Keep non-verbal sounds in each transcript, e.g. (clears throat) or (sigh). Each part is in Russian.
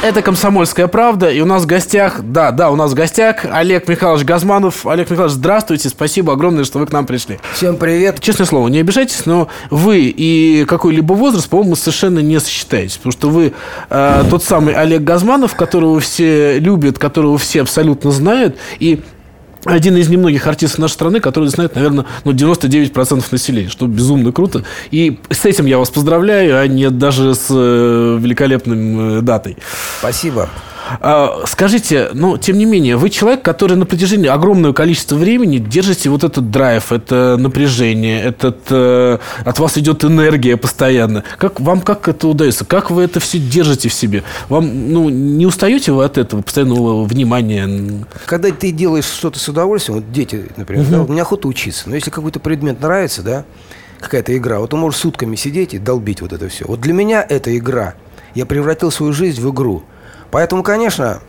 Это «Комсомольская правда», и у нас в гостях, да, да, у нас в гостях Олег Михайлович Газманов. Олег Михайлович, здравствуйте, спасибо огромное, что вы к нам пришли. Всем привет. Честное слово, не обижайтесь, но вы и какой-либо возраст, по-моему, совершенно не сочетаетесь, потому что вы э, тот самый Олег Газманов, которого все любят, которого все абсолютно знают, и один из немногих артистов нашей страны, который знает, наверное, ну, 99% населения, что безумно круто. И с этим я вас поздравляю, а не даже с э, великолепным э, датой. Спасибо. А, скажите, ну, тем не менее, вы человек, который на протяжении огромного количества времени держите вот этот драйв, это напряжение, этот, э, от вас идет энергия постоянно. Как, вам как это удается? Как вы это все держите в себе? Вам, ну, не устаете вы от этого постоянного внимания? Когда ты делаешь что-то с удовольствием, вот дети, например, угу. да, вот мне охота учиться, но если какой-то предмет нравится, да, какая-то игра, вот он может сутками сидеть и долбить вот это все. Вот для меня это игра. Я превратил свою жизнь в игру. Поэтому, конечно,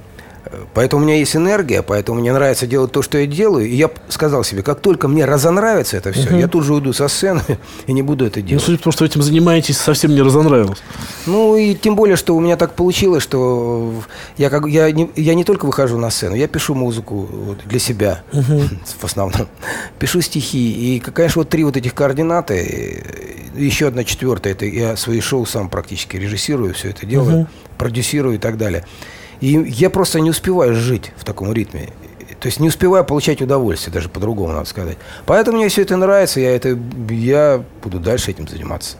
Поэтому у меня есть энергия, поэтому мне нравится делать то, что я делаю. И я сказал себе, как только мне разонравится это все, угу. я тут же уйду со сцены (laughs) и не буду это делать. Ну, судя по тому, что вы этим занимаетесь, совсем не разонравилось. Ну, и тем более, что у меня так получилось, что я, как, я, не, я не только выхожу на сцену, я пишу музыку вот, для себя угу. (laughs) в основном. Пишу стихи. И, конечно, вот три вот этих координаты, еще одна четвертая, это я свои шоу сам практически режиссирую, все это делаю, угу. Продюсирую и так далее. И я просто не успеваю жить в таком ритме. То есть не успеваю получать удовольствие, даже по-другому надо сказать. Поэтому мне все это нравится, я, это, я буду дальше этим заниматься.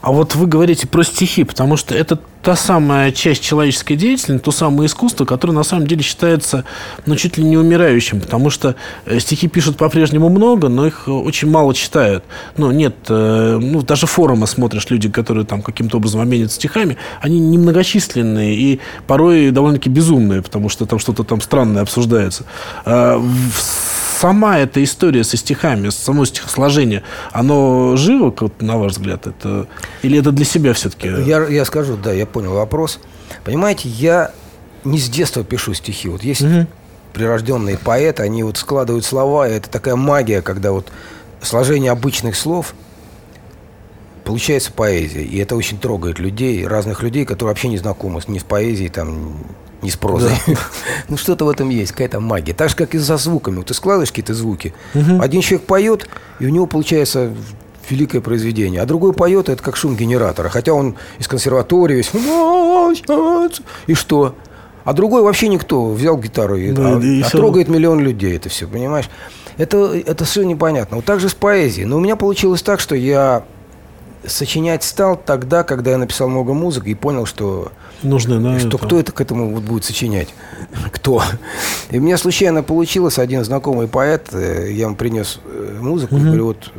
А вот вы говорите про стихи, потому что это та самая часть человеческой деятельности, то самое искусство, которое на самом деле считается ну, чуть ли не умирающим, потому что э, стихи пишут по-прежнему много, но их э, очень мало читают. Ну, нет, э, ну, даже форумы смотришь, люди, которые там каким-то образом обменятся стихами, они немногочисленные и порой довольно-таки безумные, потому что там что-то там странное обсуждается. А сама эта история со стихами, само стихосложение, оно живо, на ваш взгляд? Это, или это для себя все-таки? Я, я скажу, да, я понял вопрос. Понимаете, я не с детства пишу стихи. Вот есть угу. прирожденные поэты, они вот складывают слова, и это такая магия, когда вот сложение обычных слов получается поэзия. И это очень трогает людей, разных людей, которые вообще не знакомы ни с поэзией, там, не с прозой. Да. (laughs) ну, что-то в этом есть, какая-то магия. Так же, как и со звуками. Вот ты складываешь какие-то звуки. Угу. Один человек поет, и у него получается великое произведение. А другой поет, это как шум генератора. Хотя он из консерватории весь... И что? А другой вообще никто. Взял гитару и, да, а, и а трогает миллион людей это все, понимаешь? Это, это все непонятно. Вот так же с поэзией. Но у меня получилось так, что я сочинять стал тогда, когда я написал много музыки и понял, что Нужно, да, что это. кто это к этому вот будет сочинять? (laughs) Кто? И у меня случайно получилось один знакомый поэт, э, я ему принес э, музыку, угу. говорю, вот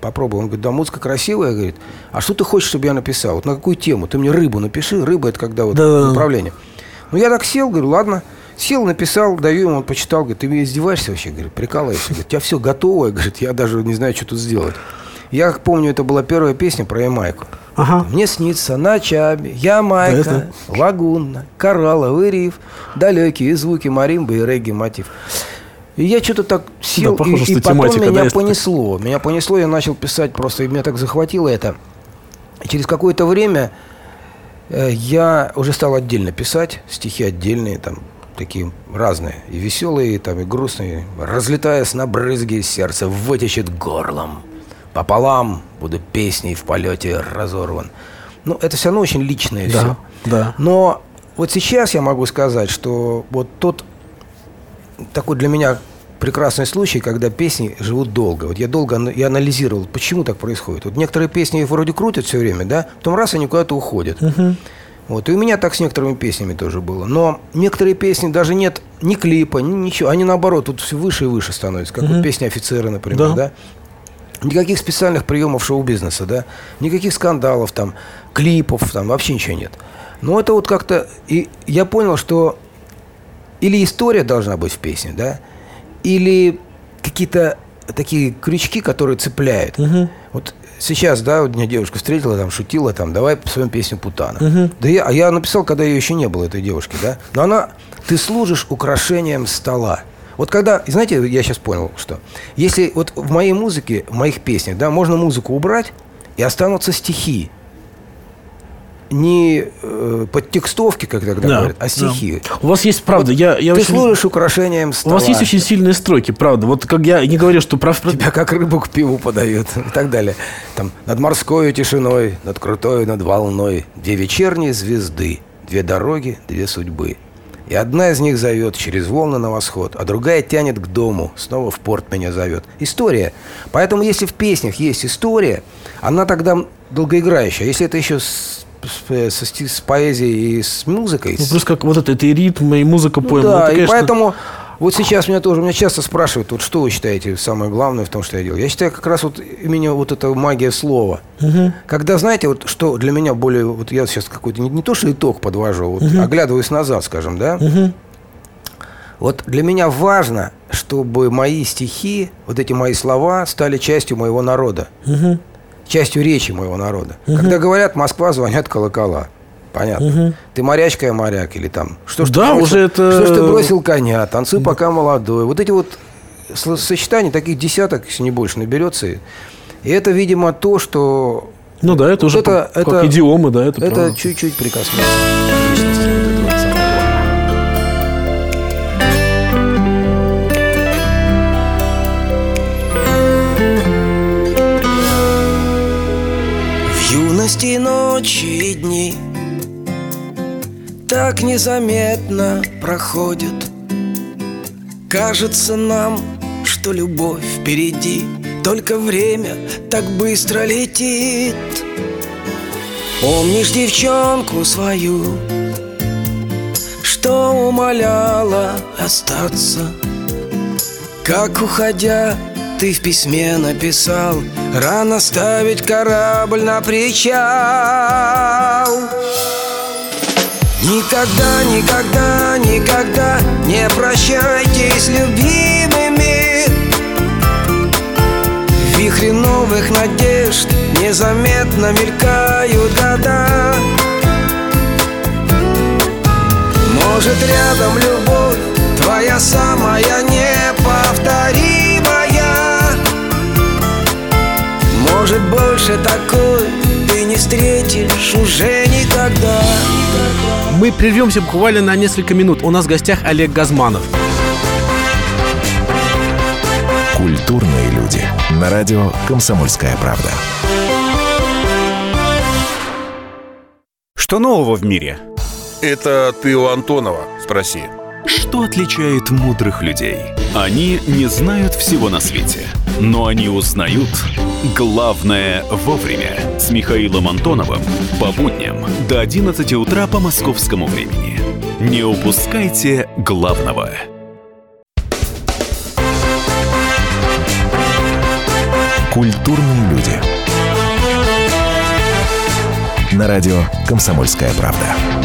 попробуй. Он говорит, да, музыка красивая, говорит. А что ты хочешь, чтобы я написал? Вот на какую тему? Ты мне рыбу напиши. Рыба это когда вот да. направление. Ну я так сел, говорю, ладно. Сел, написал, даю ему, он почитал, говорит, ты меня издеваешься вообще? Говорит, прикалываешься. Говорит, у тебя все готово, говорит, я даже не знаю, что тут сделать. Я помню, это была первая песня про Ямайку. Ага. Мне снится ночами Ямайка, да, лагуна, коралловый риф, далекие звуки маримбы и регги мотив. И я что-то так сел, да, похоже, и, и потом меня да, понесло. Меня понесло, я начал писать просто, и меня так захватило это. И через какое-то время э, я уже стал отдельно писать, стихи отдельные, там, такие разные, и веселые, и, там, и грустные. Разлетаясь на брызги, сердце вытечет горлом пополам, буду песней в полете разорван. Ну, это все равно очень личное да, все. Да. Но вот сейчас я могу сказать, что вот тот такой для меня прекрасный случай, когда песни живут долго. Вот я долго я анализировал, почему так происходит. Вот некоторые песни вроде крутят все время, да, потом раз они куда-то уходят. Угу. Вот. И у меня так с некоторыми песнями тоже было. Но некоторые песни даже нет ни клипа, ни ничего. Они наоборот тут все выше и выше становятся. Как угу. вот песня офицера, например, да. да? Никаких специальных приемов шоу-бизнеса, да? Никаких скандалов там, клипов там, вообще ничего нет. Но это вот как-то... И я понял, что или история должна быть в песне, да? Или какие-то такие крючки, которые цепляют. Угу. Вот сейчас, да, вот меня девушка встретила, там, шутила, там, давай по своему песню Путана. Угу. Да я, а я написал, когда ее еще не было, этой девушки, да? Но она ты служишь украшением стола. Вот когда, знаете, я сейчас понял, что если вот в моей музыке, в моих песнях, да, можно музыку убрать, и останутся стихи не э, подтекстовки, как тогда да, говорят, а стихи. Да. У вас есть, правда, вот я, я Ты очень... служишь украшением стола. У вас есть очень сильные строки, правда. Вот как я не говорю, что... Прав... Тебя как рыбу к пиву подают (laughs) и так далее. Там над морской тишиной, над крутой, над волной, две вечерние звезды, две дороги, две судьбы. И одна из них зовет через волны на восход, а другая тянет к дому, снова в порт меня зовет. История. Поэтому если в песнях есть история, она тогда долгоиграющая. Если это еще с с, с, с поэзией и с музыкой. Ну, плюс как вот это, это и ритм, и музыка, ну, поэма. Да, ну, и поэтому вот сейчас меня тоже, меня часто спрашивают, вот что вы считаете самое главное в том, что я делаю. Я считаю как раз вот именно вот эта магия слова. Угу. Когда, знаете, вот что для меня более, вот я сейчас какой-то, не, не то что итог подвожу, вот угу. оглядываюсь назад, скажем, да, угу. Вот для меня важно, чтобы мои стихи, вот эти мои слова стали частью моего народа. Угу частью речи моего народа. Угу. Когда говорят Москва, звонят колокола. Понятно. Угу. Ты морячка, я моряк, или там. Что ж да, ты уже это... Что ж ты бросил коня, танцуй пока молодой. Вот эти вот сочетания, таких десяток, если не больше, наберется. И это, видимо, то, что... Ну да, это вот уже это, как это, идиомы, да, это Это чуть-чуть прикоснулось юности ночи и дни Так незаметно проходят. Кажется нам, что любовь впереди Только время так быстро летит. Помнишь девчонку свою Что умоляла остаться Как уходя ты в письме написал Рано ставить корабль на причал. Никогда, никогда, никогда Не прощайтесь, любимыми В вихре новых надежд Незаметно мелькают года. Может рядом любовь Твоя самая неповторимая Может больше такой ты не встретишь уже никогда. Мы прервемся буквально на несколько минут. У нас в гостях Олег Газманов. Культурные люди. На радио «Комсомольская правда» Что нового в мире? Это ты у Антонова спроси. Что отличает мудрых людей? Они не знают всего на свете но они узнают Главное вовремя с Михаилом Антоновым по будням до 11 утра по московскому времени. Не упускайте главного. Культурные люди. На радио «Комсомольская правда».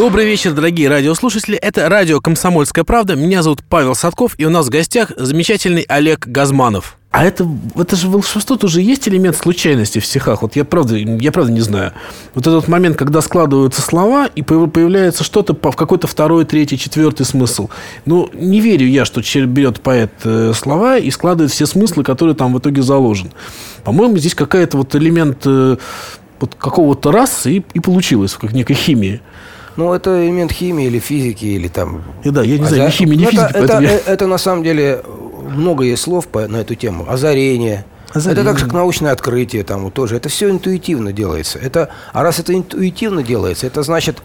Добрый вечер, дорогие радиослушатели. Это радио «Комсомольская правда». Меня зовут Павел Садков, и у нас в гостях замечательный Олег Газманов. А это, это же волшебство тоже есть элемент случайности в стихах. Вот я правда, я правда не знаю. Вот этот момент, когда складываются слова, и появляется что-то в какой-то второй, третий, четвертый смысл. Ну, не верю я, что берет поэт э, слова и складывает все смыслы, которые там в итоге заложены. По-моему, здесь какая-то вот элемент э, вот какого-то раз и, и получилось, как некой химии. Ну, это элемент химии или физики, или там... И да, я не знаю, ни химии, ни физики. Это, это, я... это на самом деле много есть слов по, на эту тему. Озарение. Озарение. Это также как научное открытие там вот тоже. Это все интуитивно делается. Это, а раз это интуитивно делается, это значит,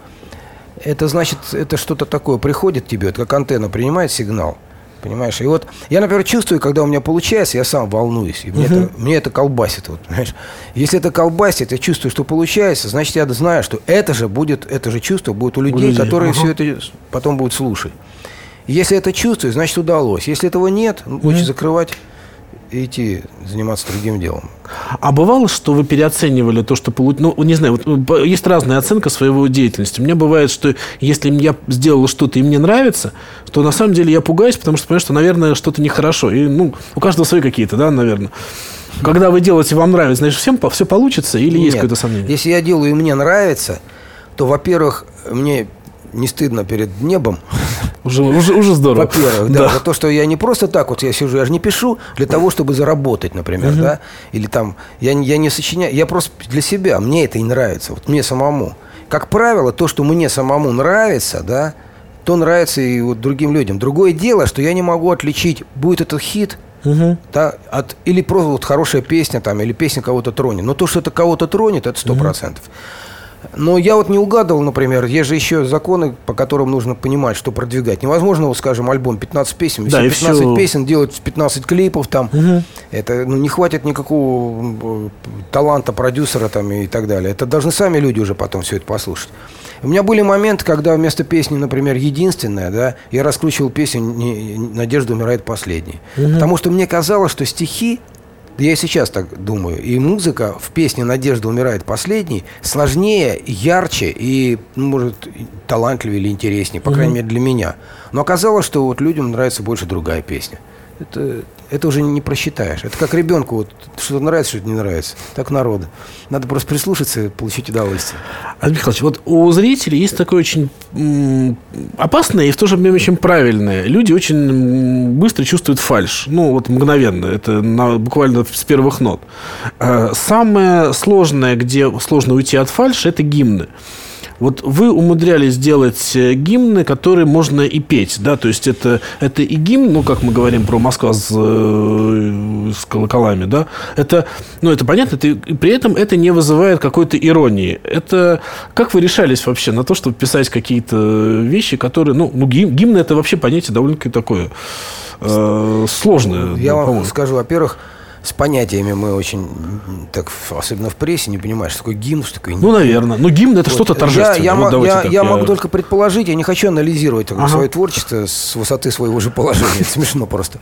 это значит, это что-то такое приходит тебе, это как антенна принимает сигнал. Понимаешь? И вот я, например, чувствую, когда у меня получается, я сам волнуюсь. И мне, угу. это, мне это колбасит. Вот, понимаешь? Если это колбасит, я чувствую, что получается, значит, я знаю, что это же будет, это же чувство будет у людей, у людей. которые угу. все это потом будут слушать. Если это чувствую, значит, удалось. Если этого нет, лучше угу. закрывать и идти заниматься другим делом. А бывало, что вы переоценивали то, что получили? Ну, не знаю, вот, есть разная оценка своего деятельности. У меня бывает, что если я сделал что-то и мне нравится, то на самом деле я пугаюсь, потому что понимаю, что, наверное, что-то нехорошо. И, ну, у каждого свои какие-то, да, наверное. Когда вы делаете, вам нравится, значит, всем все получится или есть Нет. какое-то сомнение? Если я делаю и мне нравится, то, во-первых, мне не стыдно перед небом. Уже, уже, уже здорово. Во-первых, да, за то, что я не просто так вот я сижу, я же не пишу для того, чтобы заработать, например, да, или там, я, не- я не сочиняю, я просто для себя, мне это и нравится, вот мне самому. Как правило, то, что мне самому нравится, да, то нравится и вот другим людям. Другое дело, что я не могу отличить, будет это хит, да, от, или просто вот хорошая песня там, или песня кого-то тронет. Но то, что это кого-то тронет, это сто процентов. Но я вот не угадывал, например, есть же еще законы, по которым нужно понимать, что продвигать. Невозможно, вот, скажем, альбом 15 песен, Да, все и 15 всё. песен делать 15 клипов там. Это ну, не хватит никакого э, таланта продюсера там и так далее. Это должны сами люди уже потом все это послушать. У меня были моменты, когда вместо песни, например, единственная, да, я раскручивал песню «Не- «Надежда умирает последней». Потому что мне казалось, что стихи да я сейчас так думаю. И музыка в песне «Надежда умирает последней» сложнее, ярче и, ну, может, талантливее или интереснее, по крайней мере, для меня. Но оказалось, что вот людям нравится больше другая песня. Это, это уже не просчитаешь. Это как ребенку, вот, что-то нравится, что-то не нравится. Так народу. Надо просто прислушаться и получить удовольствие. Андрей Михайлович, вот у зрителей есть такое очень опасное и в то же время очень правильное. Люди очень быстро чувствуют фальш. Ну, вот мгновенно. Это на- буквально с первых нот. Э, Самое сложное, где сложно уйти от фальши, это гимны. Вот вы умудрялись сделать э, гимны, которые можно и петь, да, то есть это, это и гимн, ну, как мы говорим про Москва с, э, с колоколами, да, это, ну, это понятно, это, и при этом это не вызывает какой-то иронии. Это, как вы решались вообще на то, чтобы писать какие-то вещи, которые, ну, ну гим, гимн это вообще понятие довольно-таки такое э, сложное, Я ну, вам скажу, во-первых, с понятиями мы очень, так, особенно в прессе, не понимаешь, что такое гимн, что такое Ну, наверное. Ну, гимн это Вот. что-то Я- торжественное. Я, Вот мо- давайте я- так, я могу только предположить, я не хочу анализировать Ага. свое творчество с высоты своего же положения. Это смешно просто.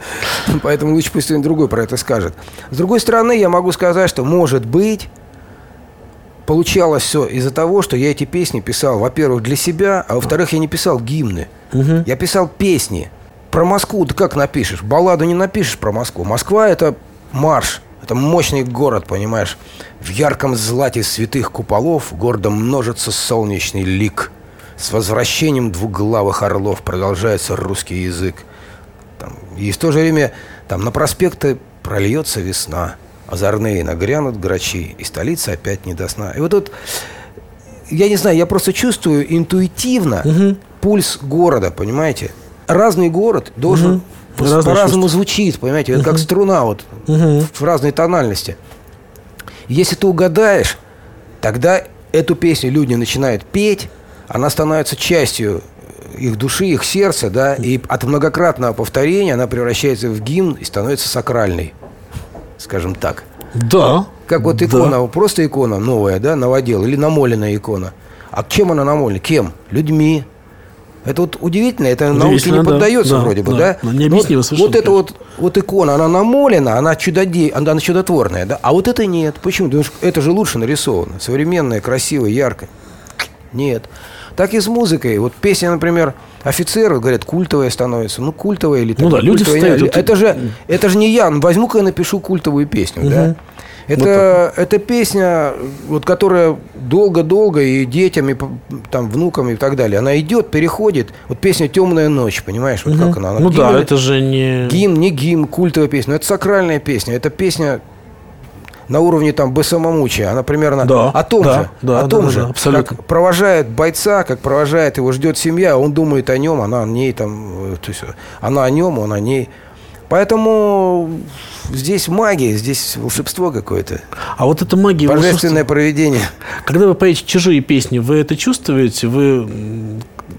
Поэтому лучше пусть кто-нибудь другой про это скажет. С другой стороны, я могу сказать, что, может быть, получалось все из-за того, что я эти песни писал, во-первых, для себя, а во-вторых, я не писал гимны. Я писал песни. Про Москву ты как напишешь? Балладу не напишешь про Москву. Москва – это марш. Это мощный город, понимаешь? В ярком злате святых куполов гордо множится солнечный лик. С возвращением двуглавых орлов продолжается русский язык. Там, и в то же время там на проспекты прольется весна. Озорные нагрянут грачи, и столица опять не до сна. И вот тут, я не знаю, я просто чувствую интуитивно пульс города, понимаете? Разный город должен Разное по-разному звучит, понимаете? Это как струна вот в разной тональности. Если ты угадаешь, тогда эту песню люди начинают петь, она становится частью их души, их сердца, да, и от многократного повторения она превращается в гимн и становится сакральной, скажем так. Да. Как вот Да. икона, просто икона новая, да, новодел, или намоленная икона. А чем она намолена? Кем? Людьми. Это вот удивительно, это науке не да. поддается Да, вроде бы, да. да? Ну, необъяснимо вот, совершенно, вот это вот, вот икона, она намолена, она, чудоде... она чудотворная, да? А вот это нет. Почему? Потому что это же лучше нарисовано. Современное, красивое, яркое. Нет. Так и с музыкой. Вот песня, например, офицеры, говорят, культовая становится. Ну, культовая или Ну да, люди встают. Вот- Это же, это же не я. Ну, Возьму-ка я напишу культовую песню, да? Это, это песня, вот, которая долго-долго и детям, и там, внукам и так далее. Она идет, переходит. Вот песня «Темная ночь», понимаешь? Вот как она? Она Ну да, гимн- это же не... Гимн, не гимн, культовая песня. Но это сакральная песня. Это песня на уровне там Бесамомучия. Она примерно Да, о том да, же. да, о да, том да, же. да, абсолютно. Как провожает бойца, как провожает его, ждет семья, он думает о нем, она о ней там, э, то есть она о нем, он о ней. Поэтому здесь магия, здесь волшебство какое-то. А вот эта магия... волшебство- Божественное проведение. Когда вы поете чужие песни, вы это чувствуете? Вы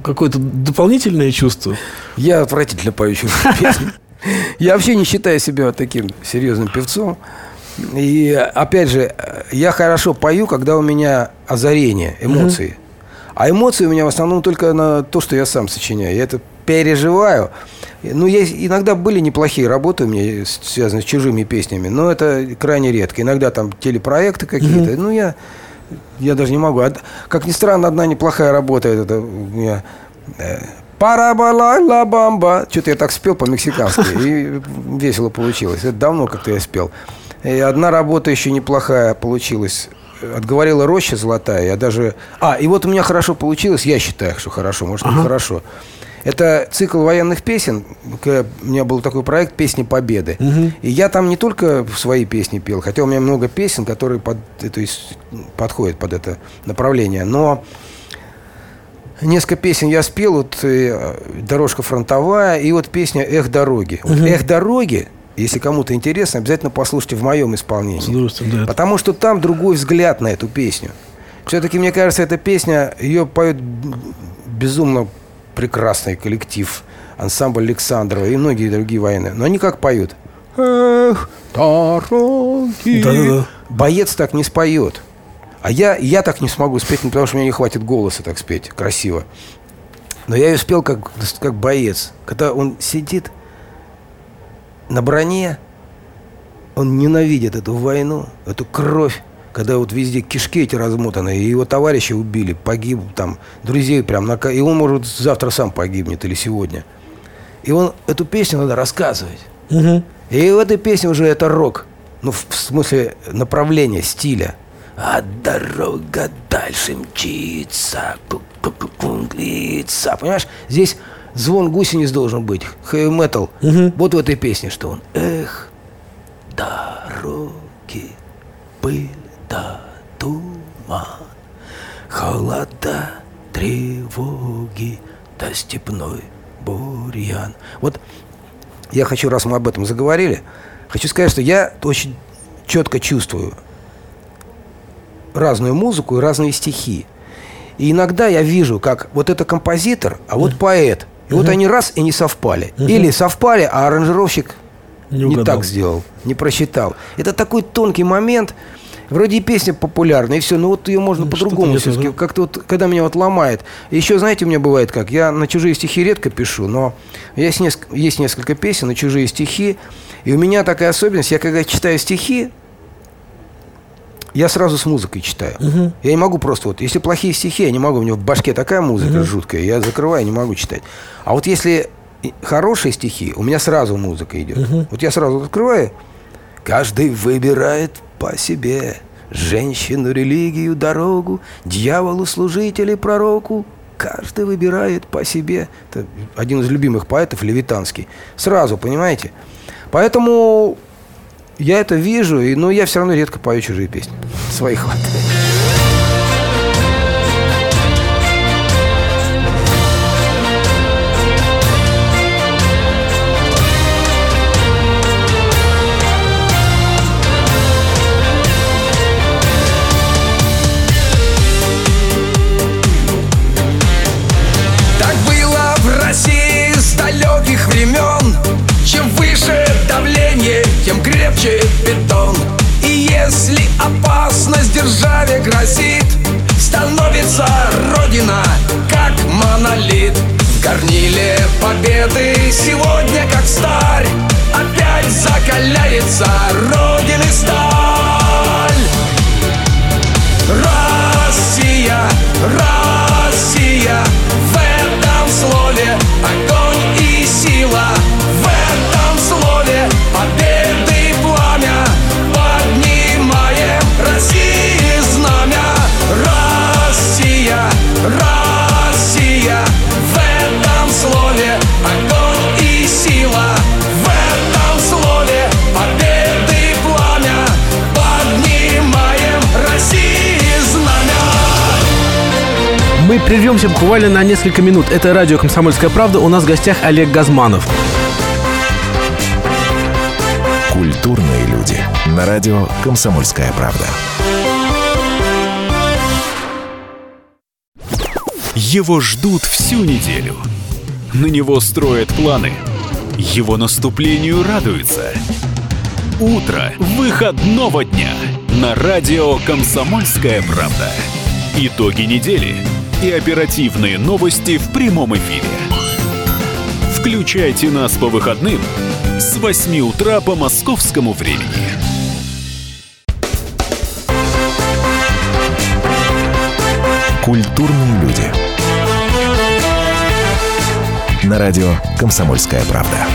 какое-то дополнительное чувство? Я отвратительно пою чужие (laughs) песни. Я вообще не считаю себя таким серьезным певцом. И опять же, я хорошо пою, когда у меня озарение, эмоции. А эмоции у меня в основном только на то, что я сам сочиняю. Я это переживаю. Ну, есть, иногда были неплохие работы у меня, с- связанные с чужими песнями, но это крайне редко. Иногда там телепроекты какие-то. Ну, я, я даже не могу. Как ни странно, одна неплохая работа. Это у меня... э, Парабала бамба. Что-то я так спел по-мексикански. И (laughs) весело получилось. Это давно как-то я спел. И одна работа еще неплохая получилась. Отговорила роща золотая. Я даже... А, и вот у меня хорошо получилось. Я считаю, что хорошо. Может, не хорошо. Это цикл военных песен. У меня был такой проект «Песни Победы». И я там не только свои песни пел, хотя у меня много песен, которые под, эту ис- подходят под это направление. Но несколько песен я спел. Вот э, «Дорожка фронтовая» и вот песня «Эх, дороги». Вот «Эх, дороги», если кому-то интересно, обязательно послушайте в моем исполнении. Да. Потому что там другой взгляд на эту песню. Все-таки, мне кажется, эта песня, ее поет безумно прекрасный коллектив, ансамбль Александрова и многие другие военные. Но они как поют? Эх, дороги. Да-да-да. Боец так не споет. А я, я так не смогу спеть, ну, потому что у меня не хватит голоса так спеть красиво. Но я ее спел как, как боец. Когда он сидит на броне, он ненавидит эту войну, эту кровь, когда вот везде кишки эти размотаны, и его товарищи убили, погиб там, друзей прям, на, и он, может, завтра сам погибнет или сегодня. И он, эту песню надо рассказывать. И в этой песне уже это рок. Ну, в смысле направления, стиля. А дорога дальше мчится, пу-пу-пу-пу-глится. Понимаешь, здесь звон гусениц должен быть, хэви метал. Вот в этой песне, что он. Эх, дороги, пыль да туман, холода, тревоги, да степной бурьян. Вот я хочу, раз мы об этом заговорили, хочу сказать, что я очень четко чувствую разную музыку и разные стихи. И иногда я вижу, как вот это композитор, а вот поэт. И вот они раз и не совпали. Или совпали, а аранжировщик Не не, так сделал, не просчитал. Это такой тонкий момент. Вроде и песня популярная, и все, но вот ее можно Ну, по-другому все-таки. да. Как-то вот, когда меня вот ломает. Еще, знаете, у меня бывает как, я на чужие стихи редко пишу, но есть, неск- есть несколько песен на чужие стихи, и у меня такая особенность, я когда читаю стихи, я сразу с музыкой читаю. Я не могу просто вот, если плохие стихи, я не могу, у меня в башке такая музыка жуткая, я закрываю, не могу читать. А вот если хорошие стихи, у меня сразу музыка идет. Вот я сразу открываю, каждый выбирает по себе женщину, религию, дорогу, дьяволу, служителю, пророку. Каждый выбирает по себе. Это один из любимых поэтов, Левитанский. Сразу, понимаете? Поэтому я это вижу, но я все равно редко пою чужие песни. Своих хватает. Горниле победы сегодня как старь. Опять закаляется Родины сталь прервемся буквально на несколько минут. Это радио «Комсомольская правда». У нас в гостях Олег Газманов. Культурные люди. На радио «Комсомольская правда». Его ждут всю неделю. На него строят планы. Его наступлению радуются. Утро выходного дня на радио «Комсомольская правда». Итоги недели и оперативные новости в прямом эфире. Включайте нас по выходным с 8 утра по московскому времени. Культурные люди. На радио «Комсомольская правда».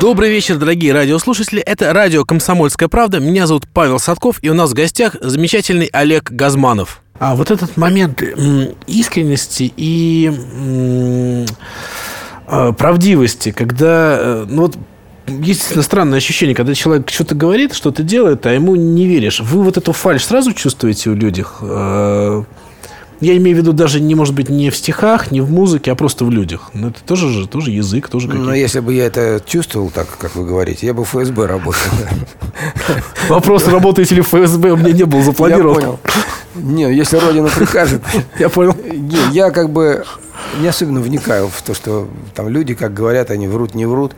Добрый вечер, дорогие радиослушатели. Это радио «Комсомольская правда». Меня зовут Павел Садков, и у нас в гостях замечательный Олег Газманов. А вот этот момент искренности и э, правдивости, когда, э, ну вот, есть странное ощущение, когда человек что-то говорит, что-то делает, а ему не веришь. Вы вот эту фальш сразу чувствуете у людях? Я имею в виду даже, не может быть, не в стихах, не в музыке, а просто в людях. Ну, это тоже же тоже язык, тоже Но какие-то... если бы я это чувствовал так, как вы говорите, я бы в ФСБ работал. (laughs) Вопрос, работаете ли в ФСБ, у меня не был Я запланирован. понял. Не, если Родина прикажет. (laughs) Я понял. Не, я как бы не особенно вникаю в то, что там люди, как говорят, они врут, не врут.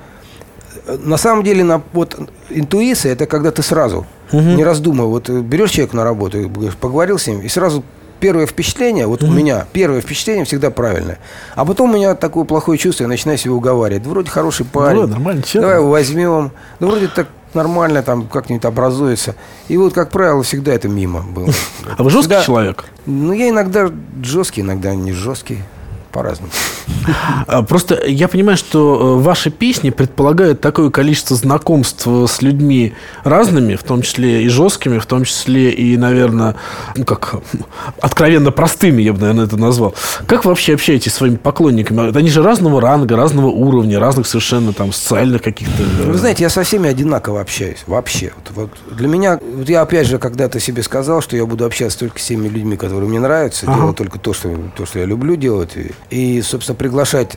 На самом деле, на, вот интуиция это когда ты сразу, не раздумывая, вот берешь человека на работу, говоришь, поговорил с ним, и сразу первое впечатление, вот у меня первое впечатление всегда правильное. А потом у меня такое плохое чувство, я начинаю себя уговаривать. Вроде хороший парень. да, нормально, Давай его возьмем. Да вроде так нормально там как-нибудь образуется. И вот, как правило, всегда это мимо было. (laughs) А вы жесткий Всегда- человек? Ну, я иногда жесткий, иногда не жесткий. По-разному. А, Просто я понимаю, что э, ваши песни предполагают такое количество знакомств э, с людьми разными, в том числе и жесткими, в том числе и, наверное, ну как, (laughs) откровенно простыми, я бы, наверное, это назвал. Как вы вообще общаетесь с своими поклонниками? Они же разного ранга, разного уровня, разных совершенно там социальных каких-то... э, Вы знаете, я со всеми одинаково общаюсь. Вообще. Вот, вот для меня, вот я опять же когда-то себе сказал, что я буду общаться только с теми людьми, которые мне нравятся, Ага. делать только то что, то, что я люблю делать. И, и, собственно, приглашать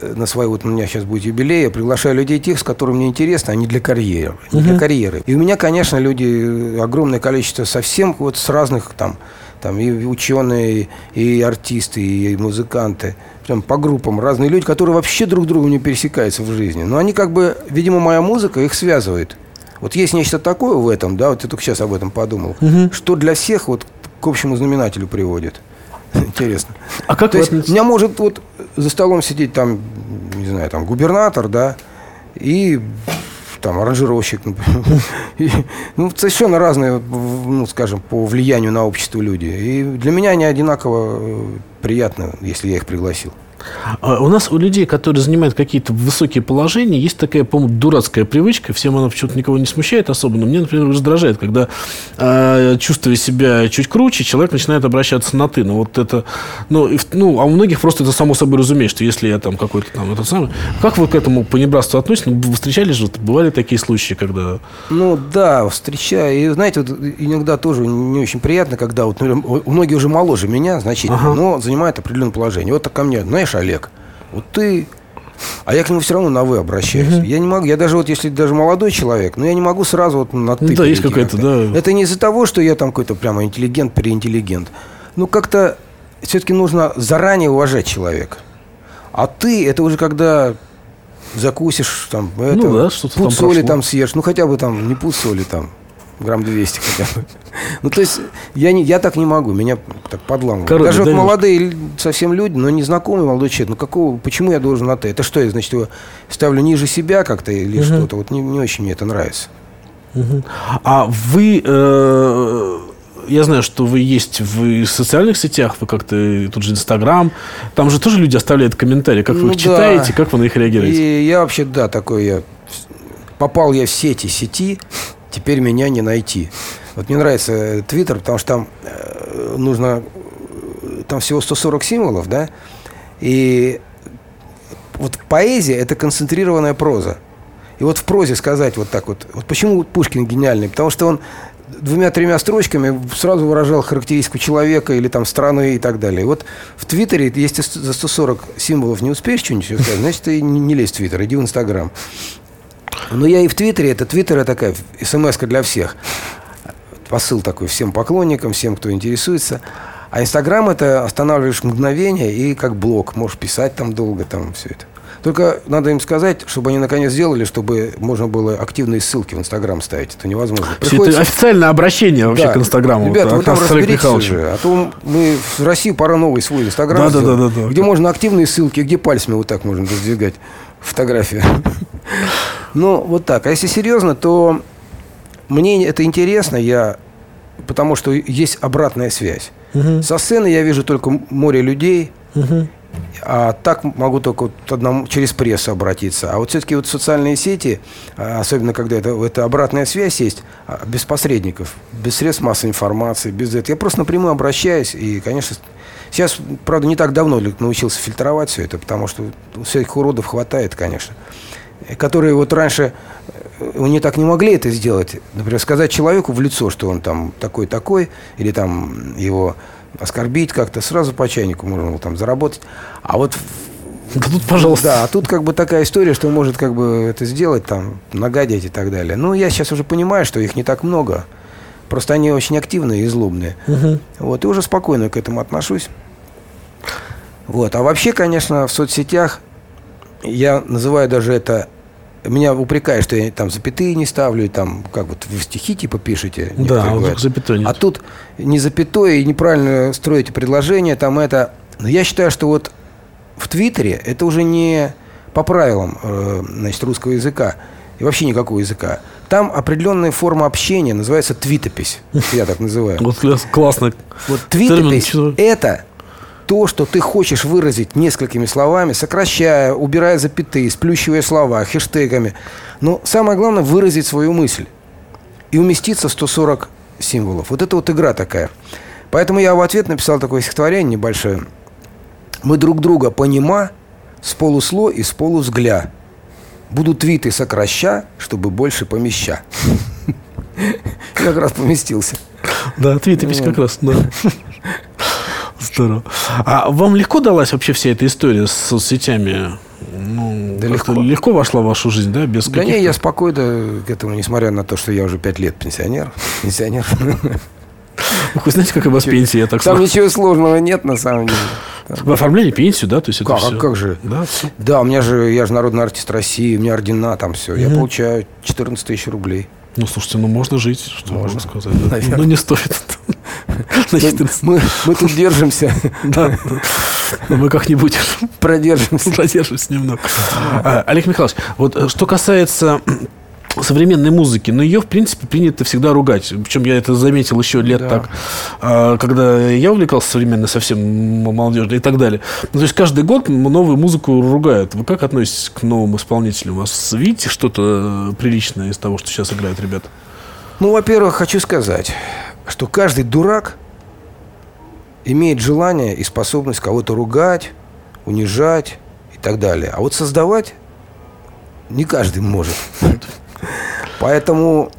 э, на свой, вот у меня сейчас будет юбилей, я приглашаю людей тех, с которыми мне интересно, а не для карьеры. Не для карьеры. И у меня, конечно, люди, э, огромное количество совсем вот с разных там, там и ученые, и артисты, и музыканты. Прям по группам разные люди, которые вообще друг другу не пересекаются в жизни. Но они как бы, видимо, моя музыка их связывает. Вот есть нечто такое в этом, да, вот я только сейчас об этом подумал, что для всех вот к общему знаменателю приводит. (laughs) Интересно. А как То есть у относитесь- меня может вот за столом сидеть там, не знаю, там губернатор, да, и там аранжировщик, например. (laughs) И, ну, совершенно разные, ну, скажем, по влиянию на общество люди. И для меня они одинаково э, приятны, если я их пригласил. А У нас у людей, которые занимают какие-то высокие положения, есть такая, по-моему, дурацкая привычка. Всем она почему-то никого не смущает особо. Но мне, например, раздражает, когда, э, чувствуя себя чуть круче, человек начинает обращаться на «ты». Ну, вот это... Ну, и ну, а у многих просто это само собой разумеет, что если я там какой-то там этот самый... Как вы к этому понебратству относитесь? Ну, вы встречались же, бывали такие случаи, когда... Ну да, встречаю. И знаете, вот иногда тоже не очень приятно, когда вот, например, у- многие уже моложе меня значительно, Ага. но занимают определенное положение. Вот так ко мне, знаешь, Олег, вот ты. А я к нему все равно на вы обращаюсь. Я не могу, я даже вот если даже молодой человек, но я не могу сразу вот на ты. Ну да, есть какая-то, да. Это не из-за того, что я там какой-то прямо интеллигент, переинтеллигент. Ну как-то все-таки нужно заранее уважать человека. А ты, это уже когда закусишь, там, это, Ну да, что-то пуд там соли прошло. там съешь, ну хотя бы там не пуд соли там, грамм 200 хотя бы. (laughs) Ну то есть я, не, я так не могу, меня так подламывают. Коробит, Даже да, вот молодые совсем люди, но незнакомый молодой человек, ну какого, почему я должен на ты? Это что, я, значит, его ставлю ниже себя как-то или что-то? Вот не, не очень мне это нравится. А вы... э, я знаю, что вы есть в социальных сетях, вы как-то тут же Инстаграм. Там же тоже люди оставляют комментарии. Как вы Ну их да. читаете, как вы на них реагируете? И я вообще, да, такой я... Попал я в сети сети, теперь меня не найти. Вот мне нравится э, Твиттер, потому что там э, нужно... э, Там всего 140 символов, да? И вот поэзия – это концентрированная проза. И вот в прозе сказать вот так вот. Вот почему Пушкин гениальный? Потому что он двумя-тремя строчками сразу выражал характеристику человека или там страны и так далее. Вот в Твиттере, если за 140 символов не успеешь что-нибудь сказать, значит, ты не лезь в Твиттер, иди в Инстаграм. Но я и в Твиттере, это Твиттер это такая смс для всех. Посыл такой всем поклонникам, всем, кто интересуется. А Инстаграм это останавливаешь мгновение и как блог. Можешь писать там долго, там все это. Только надо им сказать, чтобы они наконец сделали, чтобы можно было активные ссылки в Инстаграм ставить. Это невозможно. Приходится- это официальное обращение вообще Да. к Инстаграму. Ребята, вот, вы там разберитесь уже. А то мы в России пора новый свой Инстаграм Да-да-да-да-да. сделать, где можно активные ссылки, где пальцами вот так можно раздвигать фотографии. (laughs) Ну, вот так. А если серьезно, то мне это интересно, я, потому что есть обратная связь. Со сцены я вижу только море людей, А так могу только вот одному, через прессу обратиться. А вот все-таки вот социальные сети, а, особенно когда это, это обратная связь есть, а, без посредников, без средств массовой информации, без этого. Я просто напрямую обращаюсь, и, конечно, сейчас, правда, не так давно научился фильтровать все это, потому что всяких уродов хватает, конечно, которые вот раньше э, не так не могли это сделать. Например, сказать человеку в лицо, что он там такой-такой, или там его оскорбить как-то, сразу по чайнику можно было там заработать. А вот да тут, пожалуйста. Да, а тут как бы такая история, что может как бы это сделать, там, нагадить и так далее. Ну, я сейчас уже понимаю, что их не так много. Просто они очень активные и злобные. Угу. Вот, и уже спокойно к этому отношусь. Вот. А вообще, конечно, в соцсетях я называю даже это меня упрекают, что я там запятые не ставлю, там, как вот вы стихи типа пишете. Да, а вот запятой нет. А тут не запятой, и неправильно строите предложение, там это... Но я считаю, что вот в Твиттере это уже не по правилам э, значит, русского языка и вообще никакого языка. Там определенная форма общения называется твитопись. Я так называю. (laughs) Вот классно. Вот твитопись – это то, что ты хочешь выразить несколькими словами, сокращая, убирая запятые, сплющивая слова, хэштегами. Но самое главное – выразить свою мысль и уместиться в 140 символов. Вот это вот игра такая. Поэтому я в ответ написал такое стихотворение небольшое. «Мы друг друга понима с полусло и с полузгля. Будут твиты сокраща, чтобы больше помеща». (laughs) Как раз поместился. Да, твитопись как раз, да. Здорово. А вам легко далась вообще вся эта история с соцсетями? Ну, да легко. легко вошла в вашу жизнь, да? Без да не, я спокойно к этому, несмотря на то, что я уже пять лет пенсионер. (laughs) Пенсионер. Вы знаете, как у вас пенсия, я так Там ничего сложного нет, на самом деле. (laughs) В оформлении пенсию, да? То есть это как, все... а как же? Да, все. да, у меня же, я же народный артист России, у меня ордена, там все. Я получаю 14 тысяч рублей. Ну, слушайте, ну можно жить, что можно, сказать. Да. Ну, не стоит. (laughs) Мы, мы тут держимся. (laughs) Да. Мы как-нибудь продержимся. (laughs) Продержимся немного. А, Олег Михайлович, вот э, что касается современной музыки, но ее, в принципе, принято всегда ругать. Причем я это заметил еще лет да. так, а, когда я увлекался современной совсем молодежью и так далее. Ну, то есть каждый год новую музыку ругают. Вы как относитесь к новым исполнителям? У вас видите что-то приличное из того, что сейчас играют ребята? Ну, во-первых, хочу сказать, что каждый дурак имеет желание и способность кого-то ругать, унижать и так далее. А вот создавать не каждый может. Поэтому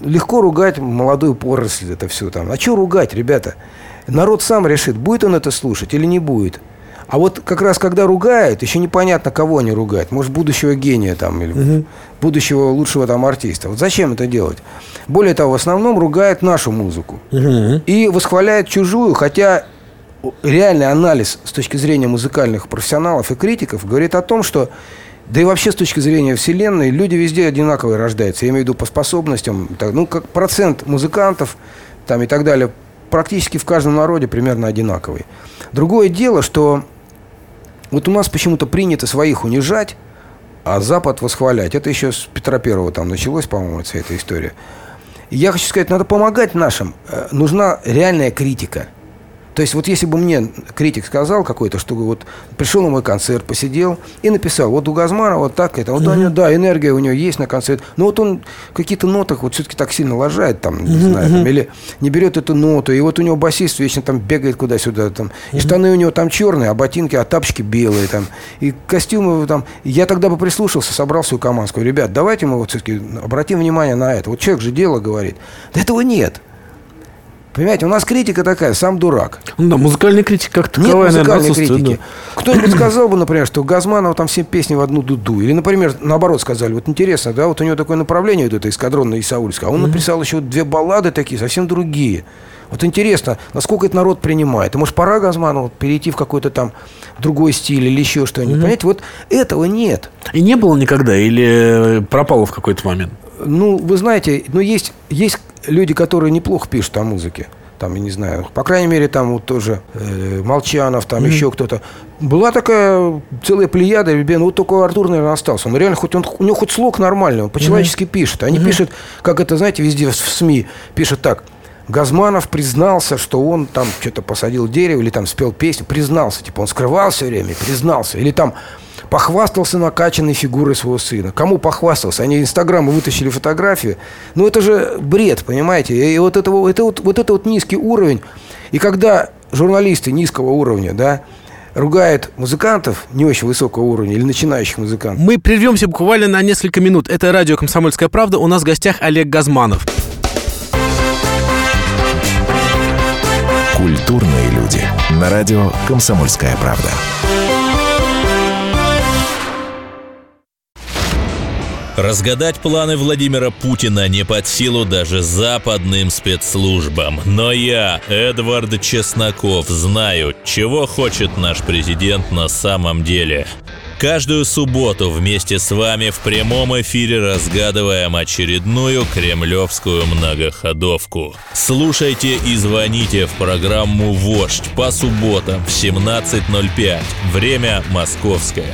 легко ругать молодую поросль, это все там. А что ругать, ребята? Народ сам решит, будет он это слушать или не будет. А вот как раз когда ругают, еще непонятно, кого они ругают. Может, будущего гения там, или угу. будущего лучшего там артиста. Вот зачем это делать? Более того, в основном ругают нашу музыку. Угу. И восхваляют чужую, хотя реальный анализ с точки зрения музыкальных профессионалов и критиков говорит о том, что да и вообще с точки зрения Вселенной люди везде одинаковые рождаются. Я имею в виду по способностям. Ну, как процент музыкантов там, и так далее практически в каждом народе примерно одинаковый. Другое дело, что вот у нас почему-то принято своих унижать, а Запад восхвалять. Это еще с Петра Первого там началось, по-моему, вся эта история. Я хочу сказать, надо помогать нашим. Э, нужна реальная критика – то есть вот если бы мне критик сказал какой-то, что вот пришел на мой концерт, посидел и написал, вот у Газмана вот так это, вот mm-hmm. у да, энергия у него есть на концерт, но вот он какие-то нотах вот все-таки так сильно лажает там, не mm-hmm. знаю, там, или не берет эту ноту, и вот у него басист вечно там бегает куда-сюда, там, mm-hmm. и штаны у него там черные, а ботинки, а тапочки белые там, и костюмы там. Я тогда бы прислушался, собрал свою команду, сказал, ребят, давайте мы вот все-таки обратим внимание на это. Вот человек же дело говорит. Да этого нет. Понимаете, у нас критика такая, сам дурак. Ну да, музыкальная критика как таковая, Нет музыкальной критики. Да. Кто-нибудь (clears throat) сказал бы, например, что Газманова там все песни в одну дуду. Или, например, наоборот сказали, вот интересно, да, вот у него такое направление, вот это эскадронное Исаульское, а он написал еще две баллады такие, совсем другие. Вот интересно, насколько это народ принимает. И может, пора Газманову перейти в какой-то там другой стиль или еще что-нибудь. Mm-hmm. Понимаете, вот этого нет. И не было никогда? Или пропало в какой-то момент? Ну, вы знаете, ну, есть, есть люди, которые неплохо пишут о музыке. Там, я не знаю, по крайней мере, там вот тоже э, Молчанов, там mm-hmm. еще кто-то. Была такая целая плеяда, ну вот только Артур, наверное, остался. Он реально, хоть он, у него хоть слог нормальный, он по-человечески mm-hmm. пишет. Они mm-hmm. пишут, как это, знаете, везде в СМИ пишут так. Газманов признался, что он там что-то посадил дерево или там спел песню. Признался, типа он скрывал все время, признался. Или там похвастался накачанной фигурой своего сына. Кому похвастался? Они Инстаграму вытащили фотографию. Ну, это же бред, понимаете? И вот это, это, вот, вот это вот низкий уровень. И когда журналисты низкого уровня, да, ругают музыкантов не очень высокого уровня или начинающих музыкантов. Мы прервемся буквально на несколько минут. Это радио «Комсомольская правда». У нас в гостях Олег Газманов. Культурные люди. На радио «Комсомольская правда». Разгадать планы Владимира Путина не под силу даже западным спецслужбам. Но я, Эдвард Чесноков, знаю, чего хочет наш президент на самом деле. Каждую субботу вместе с вами в прямом эфире разгадываем очередную кремлевскую многоходовку. Слушайте и звоните в программу «Вождь» по субботам в 17.05. Время московское.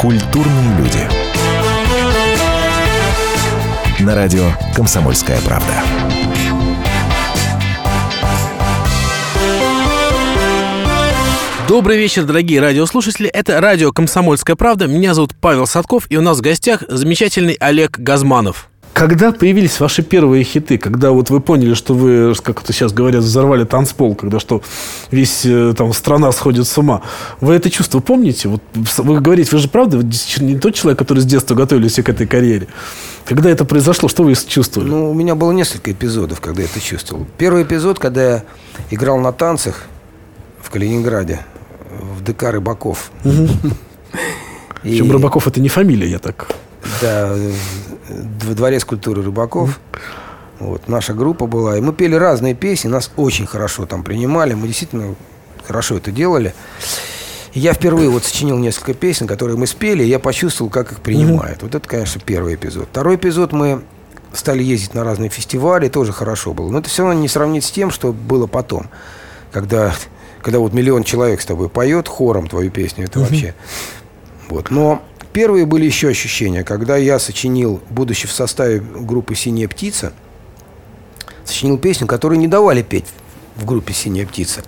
Культурные люди. На радио «Комсомольская правда». Добрый вечер, дорогие радиослушатели. Это радио «Комсомольская правда». Меня зовут Павел Садков, и у нас в гостях замечательный Олег Газманов. Когда появились ваши первые хиты? Когда вот вы поняли, что вы, как это сейчас говорят, взорвали танцпол, когда что весь э, там страна сходит с ума. Вы это чувство помните? Вот вы говорите, вы же правда не тот человек, который с детства готовились к этой карьере. Когда это произошло, что вы чувствовали? Ну, у меня было несколько эпизодов, когда я это чувствовал. Первый эпизод, когда я играл на танцах в Калининграде, в ДК Рыбаков. (laughs) Причем Рыбаков это не фамилия, я так да, дворец культуры рыбаков. Вот, наша группа была. И мы пели разные песни, нас очень хорошо там принимали. Мы действительно хорошо это делали. И я впервые вот сочинил несколько песен, которые мы спели, и я почувствовал, как их принимают. Вот это, конечно, первый эпизод. Второй эпизод мы стали ездить на разные фестивали, тоже хорошо было. Но это все равно не сравнить с тем, что было потом. Когда, когда вот миллион человек с тобой поет хором твою песню, это вообще... Вот. Но Первые были еще ощущения, когда я сочинил, будучи в составе группы «Синяя птица», сочинил песню, которую не давали петь в группе «Синяя птица».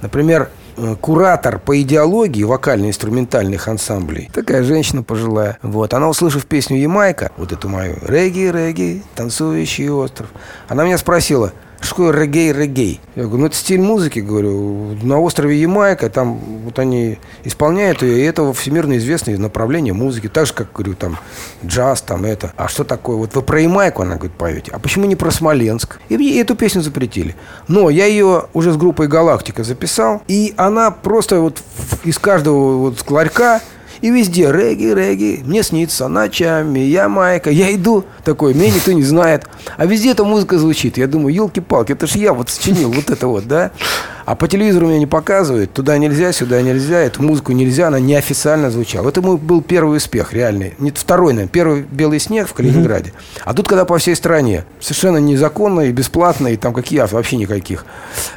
Например, э, куратор по идеологии вокально-инструментальных ансамблей. Такая женщина пожилая. Вот. Она, услышав песню «Ямайка», вот эту мою «Регги, регги, танцующий остров», она меня спросила – что такое регей-регей? Я говорю, ну это стиль музыки, говорю. На острове Ямайка, там вот они исполняют ее, и это всемирно известное направление музыки. Так же, как, говорю, там джаз, там это. А что такое? Вот вы про Ямайку, она говорит, поете. А почему не про Смоленск? И мне эту песню запретили. Но я ее уже с группой «Галактика» записал, и она просто вот из каждого вот ларька и везде регги, регги, мне снится ночами, я майка, я иду такой, меня никто не знает. А везде эта музыка звучит. Я думаю, елки-палки, это ж я вот сочинил вот это вот, да? А по телевизору меня не показывают, туда нельзя, сюда нельзя, эту музыку нельзя, она неофициально звучала. Это мой был первый успех, реальный. Не второй, наверное, первый «Белый снег» в Калининграде. Mm-hmm. А тут, когда по всей стране, совершенно незаконно и бесплатно, и там какие вообще никаких,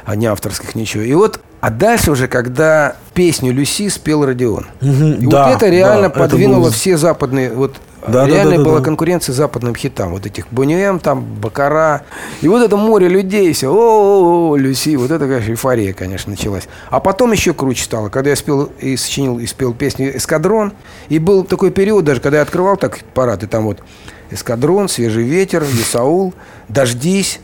а не авторских ничего. И вот а дальше уже, когда песню Люси спел Родион. Угу, и да, вот это реально да, подвинуло это было... все западные... Вот да, реально да, да, была да. конкуренция западным хитам. Вот этих Бонюэм, там, Бакара. И вот это море людей все. О, -о, -о, Люси. Вот это, конечно, эйфория, конечно, началась. А потом еще круче стало, когда я спел и сочинил, и спел песню «Эскадрон». И был такой период даже, когда я открывал так парад, и там вот «Эскадрон», «Свежий ветер», «Исаул», «Дождись»,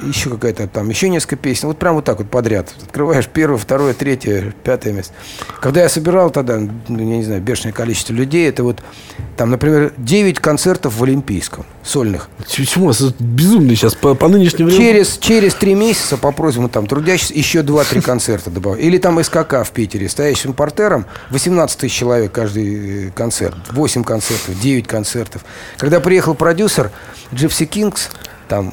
еще какая-то там, еще несколько песен. Вот прям вот так вот подряд. Открываешь первое, второе, третье, пятое место. Когда я собирал тогда, ну, я не знаю, бешеное количество людей, это вот там, например, 9 концертов в Олимпийском, сольных. Почему? Это безумно сейчас, по, по нынешнему времени. Через, через три месяца по просьбам там трудящихся еще 2-3 (laughs) концерта добавил. Или там СКК в Питере, стоящим портером, 18 тысяч человек каждый э, концерт, 8 концертов, 9 концертов. Когда приехал продюсер Джипси Кингс, там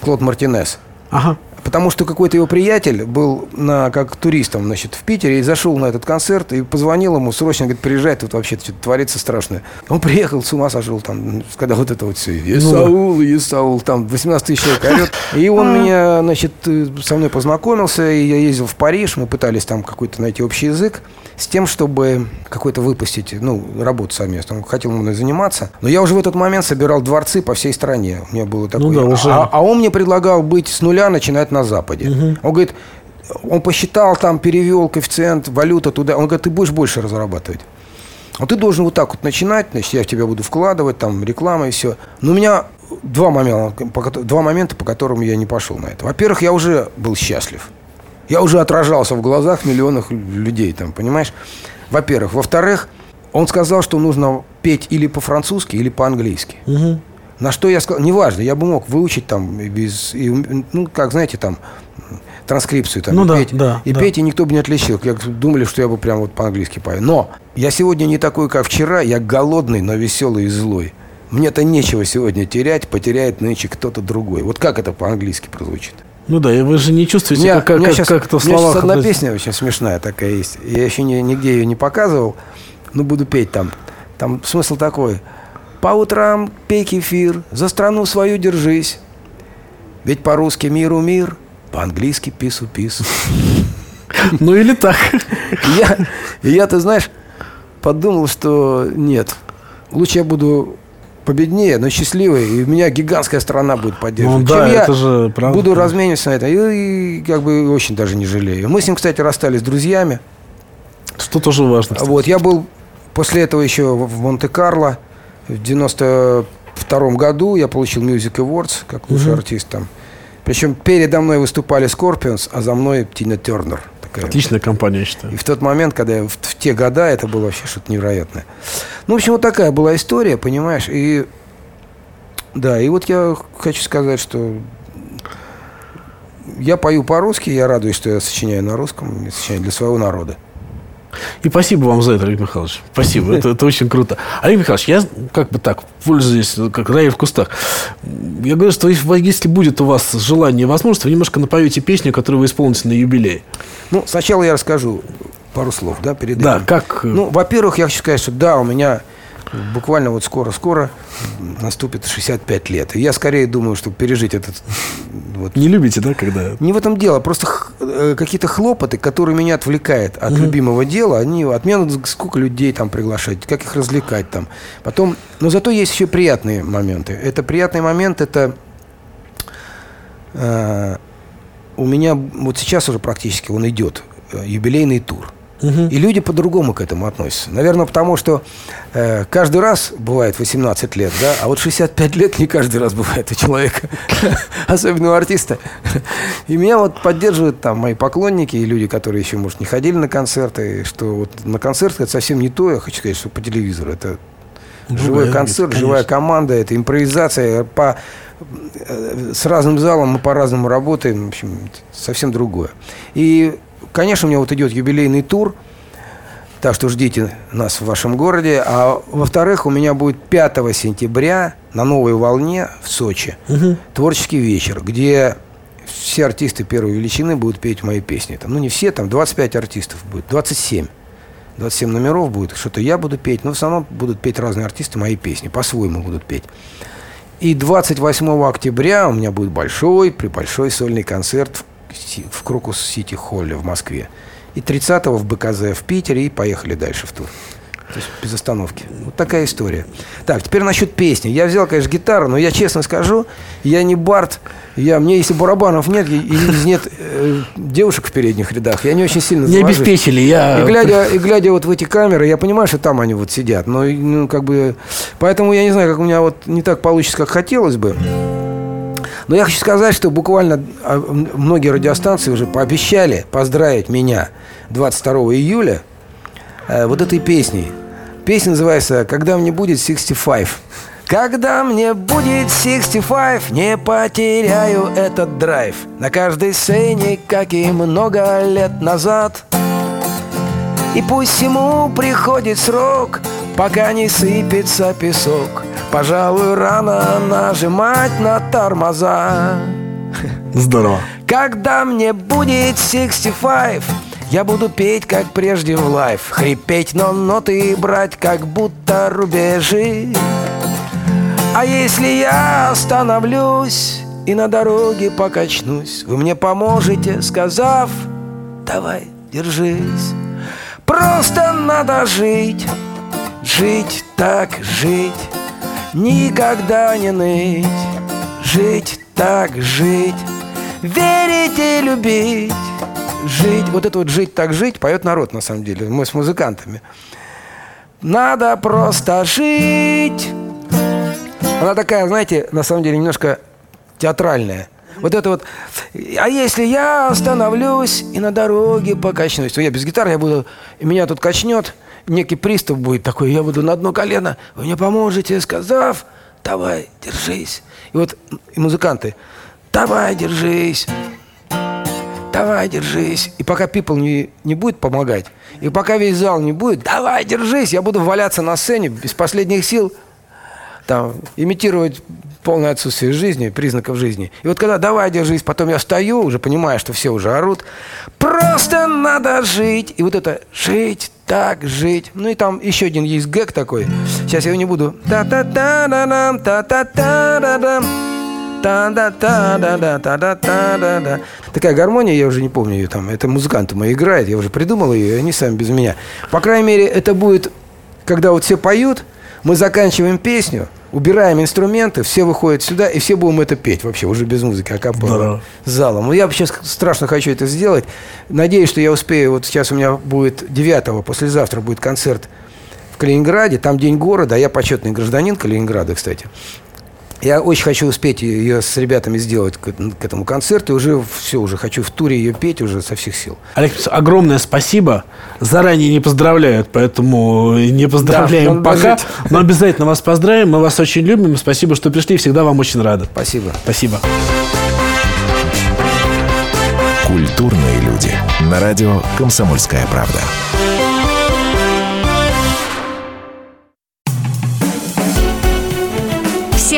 Клод Мартинес. Ага. Потому что какой-то его приятель был на, как туристом значит, в Питере и зашел на этот концерт и позвонил ему срочно, говорит, приезжай, тут вообще что-то творится страшное. Он приехал, с ума сошел там, когда вот это вот все, Исаул, Исаул, там 18 тысяч человек орет. И он меня, значит, э, со мной познакомился, и я ездил в Париж, мы пытались там какой-то найти общий язык с тем, чтобы какой-то выпустить, ну, работу совместно. Он хотел мной заниматься. Но я уже в этот момент собирал дворцы по всей стране. У меня было такое. да, уже. А, а он мне предлагал быть с нуля, начинать на Западе. Он говорит, он посчитал там, перевел коэффициент, валюта туда. Он говорит, ты будешь больше разрабатывать. А ты должен вот так вот начинать, значит, я в тебя буду вкладывать, там, реклама и все. Но у меня два момента, по, два момента, по которым я не пошел на это. Во-первых, я уже был счастлив. Я уже отражался в глазах миллионов людей, там, понимаешь? Во-первых. Во-вторых, он сказал, что нужно петь или по-французски, или по-английски. На что я сказал, неважно, я бы мог выучить там без, и, ну, как знаете, там, транскрипцию там, Ну и да, петь, да, и да. петь, и никто бы не отличил. Я думали, что я бы прям вот по-английски пою. Но я сегодня не такой, как вчера, я голодный, но веселый и злой. Мне-то нечего сегодня терять, потеряет нынче кто-то другой. Вот как это по-английски прозвучит? Ну да, и вы же не чувствуете, Меня- как, как, меня как- щас- как это в у меня щас словах. одна песня очень смешная такая есть. Я еще не- нигде ее не показывал, но буду петь там. Там смысл такой. По утрам пей кефир, за страну свою держись. Ведь по-русски миру мир, по-английски пису пис. (laughs) Ну или так. Я, я, ты знаешь, подумал, что нет. Лучше я буду победнее, но счастливый, и меня гигантская страна будет поддерживать. Ну да, Чем я это же правда. буду размениваться на это. И, и как бы очень даже не жалею. Мы с ним, кстати, расстались с друзьями. Что тоже важно. кстати. Вот, я был после этого еще в Монте-Карло в 92 году. Я получил Music Awards как лучший артист там. Причем передо мной выступали Scorpions, а за мной Тина Тернер. Такая Отличная компания, я считаю. и в тот момент, когда я в, в те года, это было вообще что-то невероятное. Ну, в общем, вот такая была история, понимаешь? И да, и вот я хочу сказать, что я пою по-русски, я радуюсь, что я сочиняю на русском, я сочиняю для своего народа. И спасибо вам за это, Олег Михайлович. Спасибо, это, это очень круто. Олег Михайлович, я как бы так, пользуясь, как рай в кустах, я говорю, что если- будет у вас желание и возможность, вы немножко напоете песню, которую вы исполните на юбилее. Ну, сначала я расскажу пару слов, да, перед Да, этим. как... э, Ну, во-первых, я хочу сказать, что да, у меня буквально вот скоро-скоро наступит 65 лет. И я скорее думаю, что пережить этот вот, Не любите, да, когда... Не в этом дело, просто какие-то хлопоты, которые меня отвлекают от любимого дела, они от меня надо сколько людей там приглашать, как их развлекать там. Потом, но зато есть еще приятные моменты. Это приятный момент, это э, у меня вот сейчас уже практически он идет э, юбилейный тур. И люди по-другому к этому относятся. Наверное, потому что э, каждый раз бывает 18 лет, да, а вот 65 лет не каждый раз бывает у человека, (laughs) особенно у артиста. И меня вот поддерживают там мои поклонники и люди, которые еще, может, не ходили на концерты, что вот на концерты это совсем не то, я хочу сказать, что по телевизору. Это живой да, концерт, конечно. живая команда, это импровизация. По, э, с разным залом мы по-разному работаем. В общем, совсем другое. И, конечно, у меня вот идет юбилейный тур. Так что ждите нас в вашем городе. А во-вторых, у меня будет 5 сентября на новой волне в Сочи творческий вечер, где все артисты первой величины будут петь мои песни. Там, ну, не все, там 25 артистов будет, 27. 27 номеров будет, что-то я буду петь, но в основном будут петь разные артисты мои песни, по-своему будут петь. И 28 октября у меня будет большой, при большой сольный концерт в в Крокус Сити Холле в Москве. И 30 в БКЗ в Питере, и поехали дальше в тур. То есть без остановки. Вот такая история. Так, теперь насчет песни. Я взял, конечно, гитару, но я честно скажу, я не бард. Я, мне если барабанов нет, и, и нет э, девушек в передних рядах, я не очень сильно Не завожусь. обеспечили, я... И глядя, и глядя вот в эти камеры, я понимаю, что там они вот сидят. Но, ну, как бы... Поэтому я не знаю, как у меня вот не так получится, как хотелось бы. Но я хочу сказать, что буквально а, многие радиостанции уже пообещали поздравить меня 22 июля э, вот этой песней. Песня называется «Когда мне будет 65». Когда мне будет 65, не потеряю этот драйв На каждой сцене, как и много лет назад и пусть ему приходит срок, пока не сыпется песок. Пожалуй, рано нажимать на тормоза. Здорово. Когда мне будет 65 Я буду петь, как прежде в лайф Хрипеть, но ноты брать, как будто рубежи А если я остановлюсь И на дороге покачнусь Вы мне поможете, сказав Давай, держись Просто надо жить Жить так жить Никогда не ныть. Жить так жить Верить и любить. Жить Вот это вот «Жить так жить» поет народ на самом деле Мы с музыкантами. Надо просто жить. Она такая, знаете, на самом деле немножко театральная. Вот это вот, а если я остановлюсь и на дороге покачнусь, то я без гитары, я буду, меня тут качнет, некий приступ будет такой, я буду на одно колено, вы мне поможете, сказав, давай, держись. И вот и музыканты, давай, держись, давай, держись. И пока people не, не будет помогать, и пока весь зал не будет, давай, держись, я буду валяться на сцене без последних сил, там, имитировать полное отсутствие жизни, признаков жизни. И вот когда давай, держись, потом я стою, уже понимая, что все уже орут. Просто надо жить. И вот это жить, так жить. Ну и там еще один есть гэг такой. Сейчас я его не буду. Та-та-та-да-дам, та-та-та-да-дам. Та-да-та-да-да-та-да-та-да-да. Такая гармония, я уже не помню ее там. Это музыканты мои играют, я уже придумал ее, и они сами без меня. По крайней мере, это будет, когда вот все поют, мы заканчиваем песню, убираем инструменты, все выходят сюда, и все будем это петь вообще, уже без музыки, а капелла, с залом. Ну, я вообще страшно хочу это сделать. Надеюсь, что я успею. Вот сейчас у меня будет 9 послезавтра будет концерт в Калининграде, там День города, а я почетный гражданин Калининграда, кстати. Я очень хочу успеть ее с ребятами сделать к, к этому концерту. И уже все, уже хочу в туре ее петь уже со всех сил. Олег, огромное спасибо. Заранее не поздравляют, поэтому не поздравляем да, пока. Но обязательно вас поздравим. Мы вас очень любим. Спасибо, что пришли. Всегда вам очень рады. Спасибо. Спасибо. Культурные люди. На радио «Комсомольская правда».